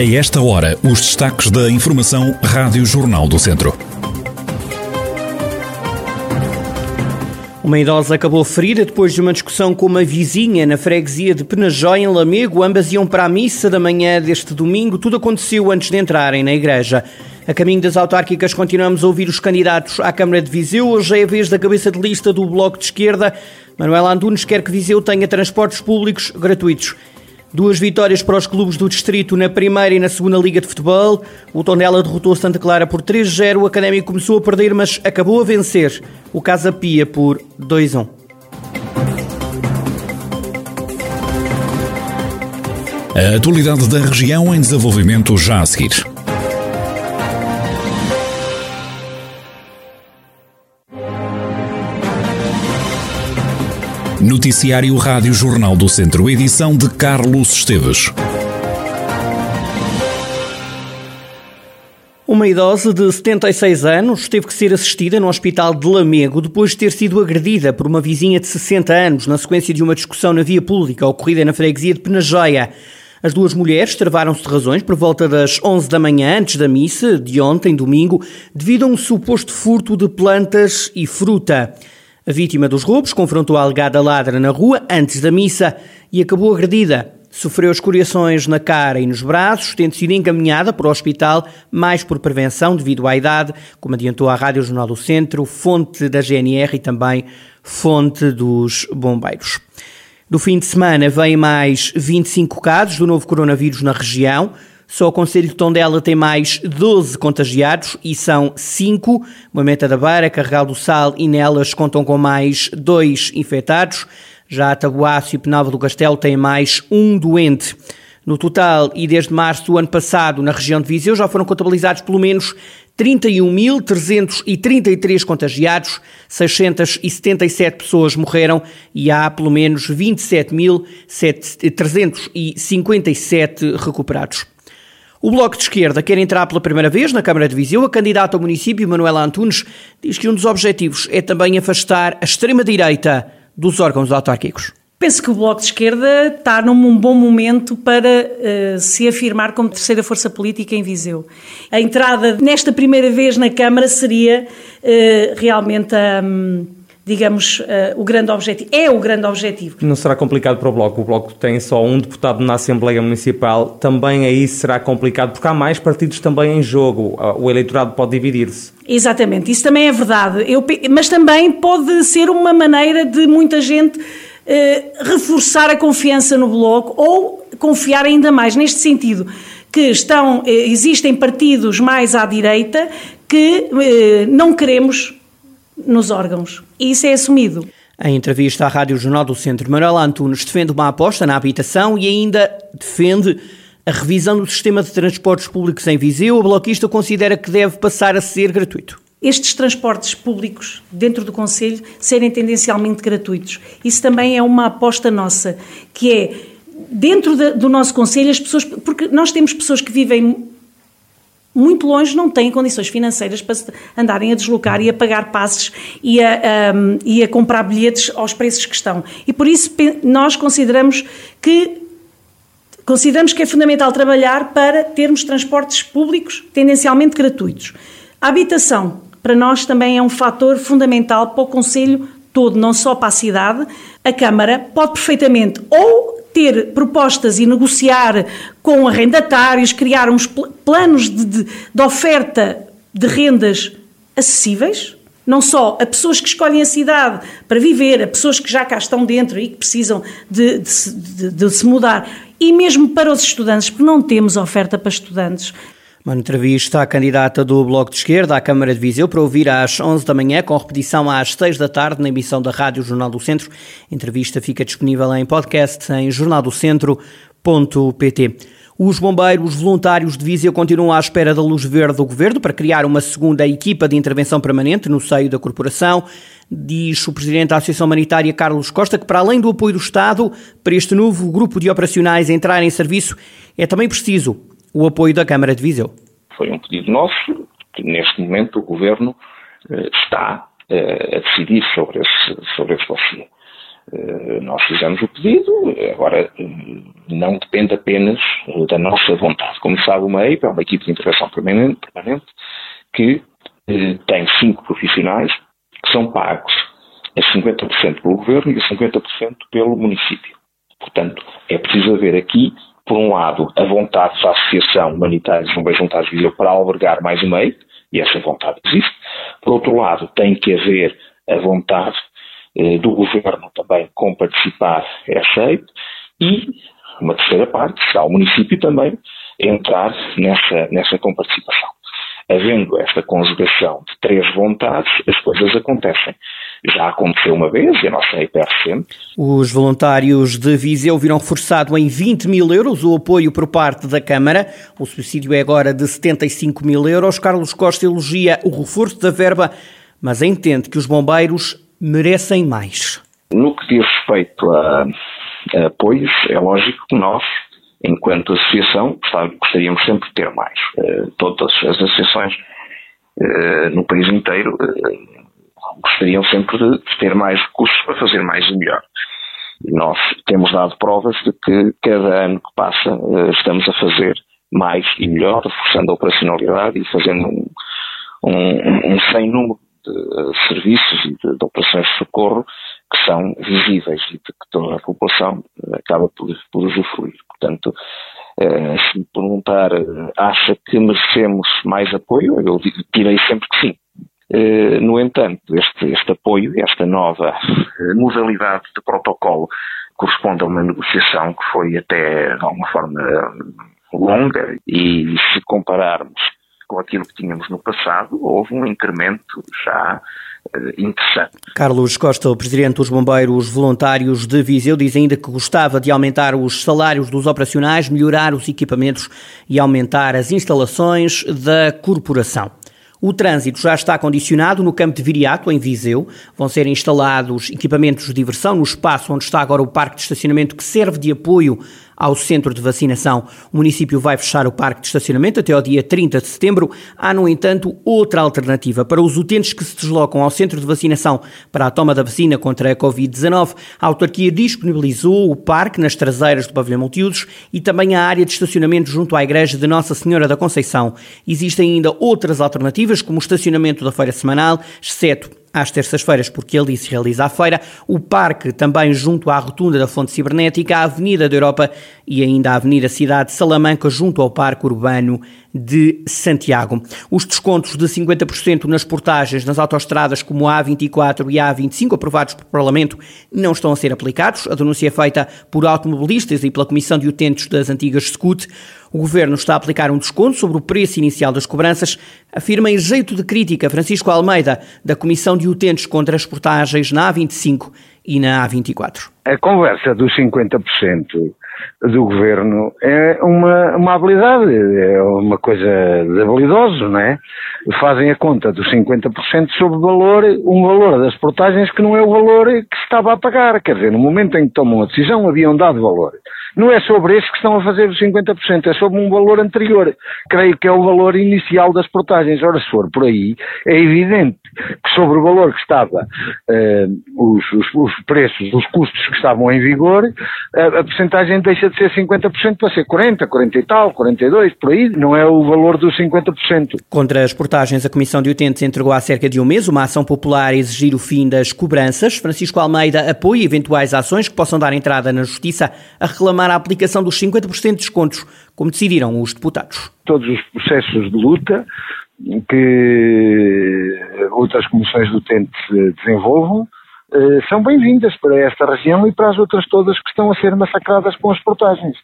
A esta hora, os destaques da Informação Rádio Jornal do Centro. Uma idosa acabou ferida depois de uma discussão com uma vizinha na freguesia de Penajó, em Lamego. Ambas iam para a missa da manhã deste domingo. Tudo aconteceu antes de entrarem na igreja. A caminho das autárquicas, continuamos a ouvir os candidatos à Câmara de Viseu. Hoje é a vez da cabeça de lista do Bloco de Esquerda. Manuela Antunes quer que Viseu tenha transportes públicos gratuitos. Duas vitórias para os clubes do Distrito na primeira e na segunda Liga de Futebol. O Tondela derrotou Santa Clara por 3-0. O Académico começou a perder, mas acabou a vencer. O Casa Pia por 2-1. A atualidade da região em desenvolvimento já a seguir. Noticiário Rádio Jornal do Centro, edição de Carlos Esteves. Uma idosa de 76 anos teve que ser assistida no hospital de Lamego depois de ter sido agredida por uma vizinha de 60 anos na sequência de uma discussão na via pública ocorrida na freguesia de Penajóia. As duas mulheres travaram-se de razões por volta das 11 da manhã, antes da missa de ontem, domingo, devido a um suposto furto de plantas e fruta. A vítima dos roubos confrontou a alegada ladra na rua antes da missa e acabou agredida. Sofreu escoriações na cara e nos braços, tendo sido encaminhada para o hospital, mais por prevenção devido à idade, como adiantou a Rádio Jornal do Centro, fonte da GNR e também fonte dos bombeiros. Do fim de semana vêm mais 25 casos do novo coronavírus na região. Só o Conselho de Tondela tem mais 12 contagiados e são 5. Moimenta da Beira, Carregal do Sal e Nelas contam com mais 2 infectados. Já Tabuaço e Penalva do Castelo têm mais um doente. No total, e desde março do ano passado, na região de Viseu, já foram contabilizados pelo menos 31.333 contagiados, 677 pessoas morreram e há pelo menos 27.357 recuperados. O Bloco de Esquerda quer entrar pela primeira vez na Câmara de Viseu. A candidata ao município, Manuela Antunes, diz que um dos objetivos é também afastar a extrema-direita dos órgãos autárquicos. Penso que o Bloco de Esquerda está num bom momento para uh, se afirmar como terceira força política em Viseu. A entrada nesta primeira vez na Câmara seria uh, realmente a. Um, digamos, uh, o grande objetivo. É o grande objetivo. Não será complicado para o Bloco. O Bloco tem só um deputado na Assembleia Municipal. Também aí será complicado, porque há mais partidos também em jogo. O eleitorado pode dividir-se. Exatamente, isso também é verdade. Eu, mas também pode ser uma maneira de muita gente uh, reforçar a confiança no Bloco ou confiar ainda mais neste sentido que estão, eh, existem partidos mais à direita que não queremos nos órgãos. E isso é assumido. Em entrevista à Rádio Jornal do Centro, Manuel Antunes defende uma aposta na habitação e ainda defende a revisão do sistema de transportes públicos em Viseu. O bloquista considera que deve passar a ser gratuito. Estes transportes públicos dentro do Conselho serem tendencialmente gratuitos. Isso também é uma aposta nossa, que é dentro do nosso Conselho as pessoas, porque nós temos pessoas que vivem muito longe não têm condições financeiras para andarem a deslocar e a pagar passes e a, um, e a comprar bilhetes aos preços que estão. E por isso nós consideramos que consideramos que é fundamental trabalhar para termos transportes públicos tendencialmente gratuitos. A habitação, para nós, também é um fator fundamental para o Conselho todo, não só para a cidade. A Câmara pode perfeitamente ou ter propostas e negociar com arrendatários, criar uns planos de, de, de oferta de rendas acessíveis, não só a pessoas que escolhem a cidade para viver, a pessoas que já cá estão dentro e que precisam de, de, de, se mudar, e mesmo para os estudantes, porque não temos oferta para estudantes. Uma entrevista à candidata do Bloco de Esquerda à Câmara de Viseu para ouvir às 11 da manhã, com repetição às 6 da tarde na emissão da Rádio Jornal do Centro. A entrevista fica disponível em podcast em jornaldocentro.pt. Os bombeiros voluntários de Viseu continuam à espera da luz verde do Governo para criar uma segunda equipa de intervenção permanente no seio da corporação. Diz o Presidente da Associação Humanitária, Carlos Costa, que para além do apoio do Estado para este novo grupo de operacionais entrar em serviço, é também preciso o apoio da Câmara de Viseu. Foi um pedido nosso, que neste momento o Governo eh, está eh, a decidir sobre esse, sobre esse dossiê. Nós fizemos o pedido, agora não depende apenas da nossa vontade. Como sabe, o MEIP é uma equipe de intervenção permanente, permanente que tem cinco profissionais que são pagos a 50% pelo governo e a 50% pelo município. Portanto, é preciso haver aqui, por um lado, a vontade da Associação Humanitária de Bombeiros Voluntários de Viseu para albergar mais um meio, e essa vontade existe. Por outro lado, tem que haver a vontade eh, do governo também com participar é aceito e uma terceira parte será o município também entrar nessa, nessa comparticipação havendo esta conjugação de três vontades, as coisas acontecem. Já aconteceu uma vez e a nossa EIPER sempre. Os voluntários de Viseu viram reforçado em 20 mil euros o apoio por parte da Câmara. O subsídio é agora de 75 mil euros. Carlos Costa elogia o reforço da verba, mas entende que os bombeiros merecem mais. No que diz respeito a, a apoios, é lógico que nós enquanto associação, gostaríamos sempre de ter mais. Uh, todas as associações uh, no país inteiro uh, gostariam sempre de, ter mais recursos para fazer mais e melhor. Nós temos dado provas de que cada ano que passa estamos a fazer mais e melhor, reforçando a operacionalidade e fazendo um, um, um sem número de serviços e de, de operações de socorro que são visíveis e de que toda a população acaba por, por usufruir. Portanto, eh, se me perguntar, eh, acha que merecemos mais apoio? Eu direi sempre que sim. Eh, no entanto, este, este apoio, esta nova modalidade de protocolo, corresponde a uma negociação que foi até de alguma forma longa e se compararmos com aquilo que tínhamos no passado, houve um incremento já eh, interessante. Carlos Costa, o presidente dos Bombeiros Voluntários de Viseu, diz ainda que gostava de aumentar os salários dos operacionais, melhorar os equipamentos e aumentar as instalações da corporação. O trânsito já está condicionado no campo de Viriato, em Viseu. Vão ser instalados equipamentos de diversão no espaço onde está agora o parque de estacionamento que serve de apoio ao centro de vacinação. O município vai fechar o parque de estacionamento até ao dia 30 de setembro. Há, no entanto, outra alternativa para os utentes que se deslocam ao centro de vacinação para a toma da vacina contra a Covid-19. A autarquia disponibilizou o parque nas traseiras do pavilhão multiusos e também a área de estacionamento junto à igreja de Nossa Senhora da Conceição. Existem ainda outras alternativas, como o estacionamento da feira semanal, exceto às terças-feiras, porque ali se realiza a feira, o parque também junto à rotunda da Fonte Cibernética, a Avenida da Europa e ainda a Avenida Cidade de Salamanca, junto ao Parque Urbano de Santiago. Os descontos de 50% nas portagens nas autoestradas como a A24 e a A25, aprovados pelo Parlamento, não estão a ser aplicados. A denúncia é feita por automobilistas e pela Comissão de Utentes das antigas SCUT. O Governo está a aplicar um desconto sobre o preço inicial das cobranças, afirma em jeito de crítica Francisco Almeida, da Comissão de Utentes contra as portagens na A25 e na A24. A conversa dos 50% do governo é uma, uma habilidade, é uma coisa de habilidosos, não é? Fazem a conta dos 50% sobre valor, um valor das portagens que não é o valor que se estava a pagar. Quer dizer, no momento em que tomam a decisão, haviam dado valor. Não é sobre esse que estão a fazer os 50%, é sobre um valor anterior. Creio que é o valor inicial das portagens. Ora, se for por aí, é evidente que sobre o valor que estava, uh, os, os, os, preços, os custos que estavam em vigor, a, a porcentagem deixa de ser 50% para ser 40, 40 e tal, 42, por aí, não é o valor dos 50%. Contra as portagens, a Comissão de Utentes entregou há cerca de um mês uma ação popular a exigir o fim das cobranças. Francisco Almeida apoia eventuais ações que possam dar entrada na Justiça a reclamar a aplicação dos 50% de descontos, como decidiram os deputados. Todos os processos de luta que outras comissões de utentes desenvolvam eh, são bem-vindas para esta região e para as outras todas que estão a ser massacradas com as portagens.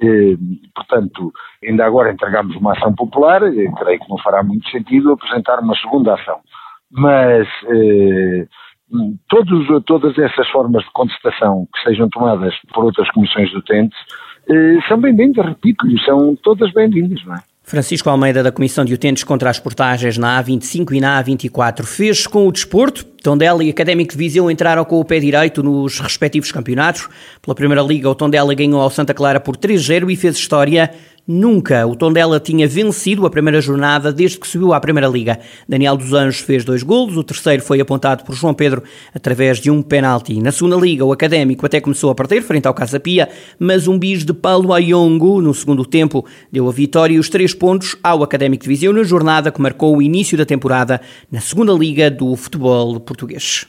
Eh, portanto, ainda agora entregamos uma ação popular, eh, creio que não fará muito sentido apresentar uma segunda ação. Mas todos, todas essas formas de contestação que sejam tomadas por outras comissões de utentes são bem-vindas, repito-lhe, são todas bem-vindas, não é? Francisco Almeida, da Comissão de Utentes contra as Portagens na A25 e na A24, fez com o desporto. Tondela e Académico de Viseu entraram com o pé direito nos respectivos campeonatos. Pela Primeira Liga, o Tondela ganhou ao Santa Clara por 3-0 e fez história Nunca o Tondela tinha vencido a primeira jornada desde que subiu à Primeira Liga. Daniel dos Anjos fez dois golos, o terceiro foi apontado por João Pedro através de um penalti. Na segunda Liga, o Académico até começou a perder frente ao Casa Pia, mas um bis de Paulo Ayongo no segundo tempo deu a vitória e os três pontos ao Académico de Viseu na jornada que marcou o início da temporada na segunda Liga do futebol português.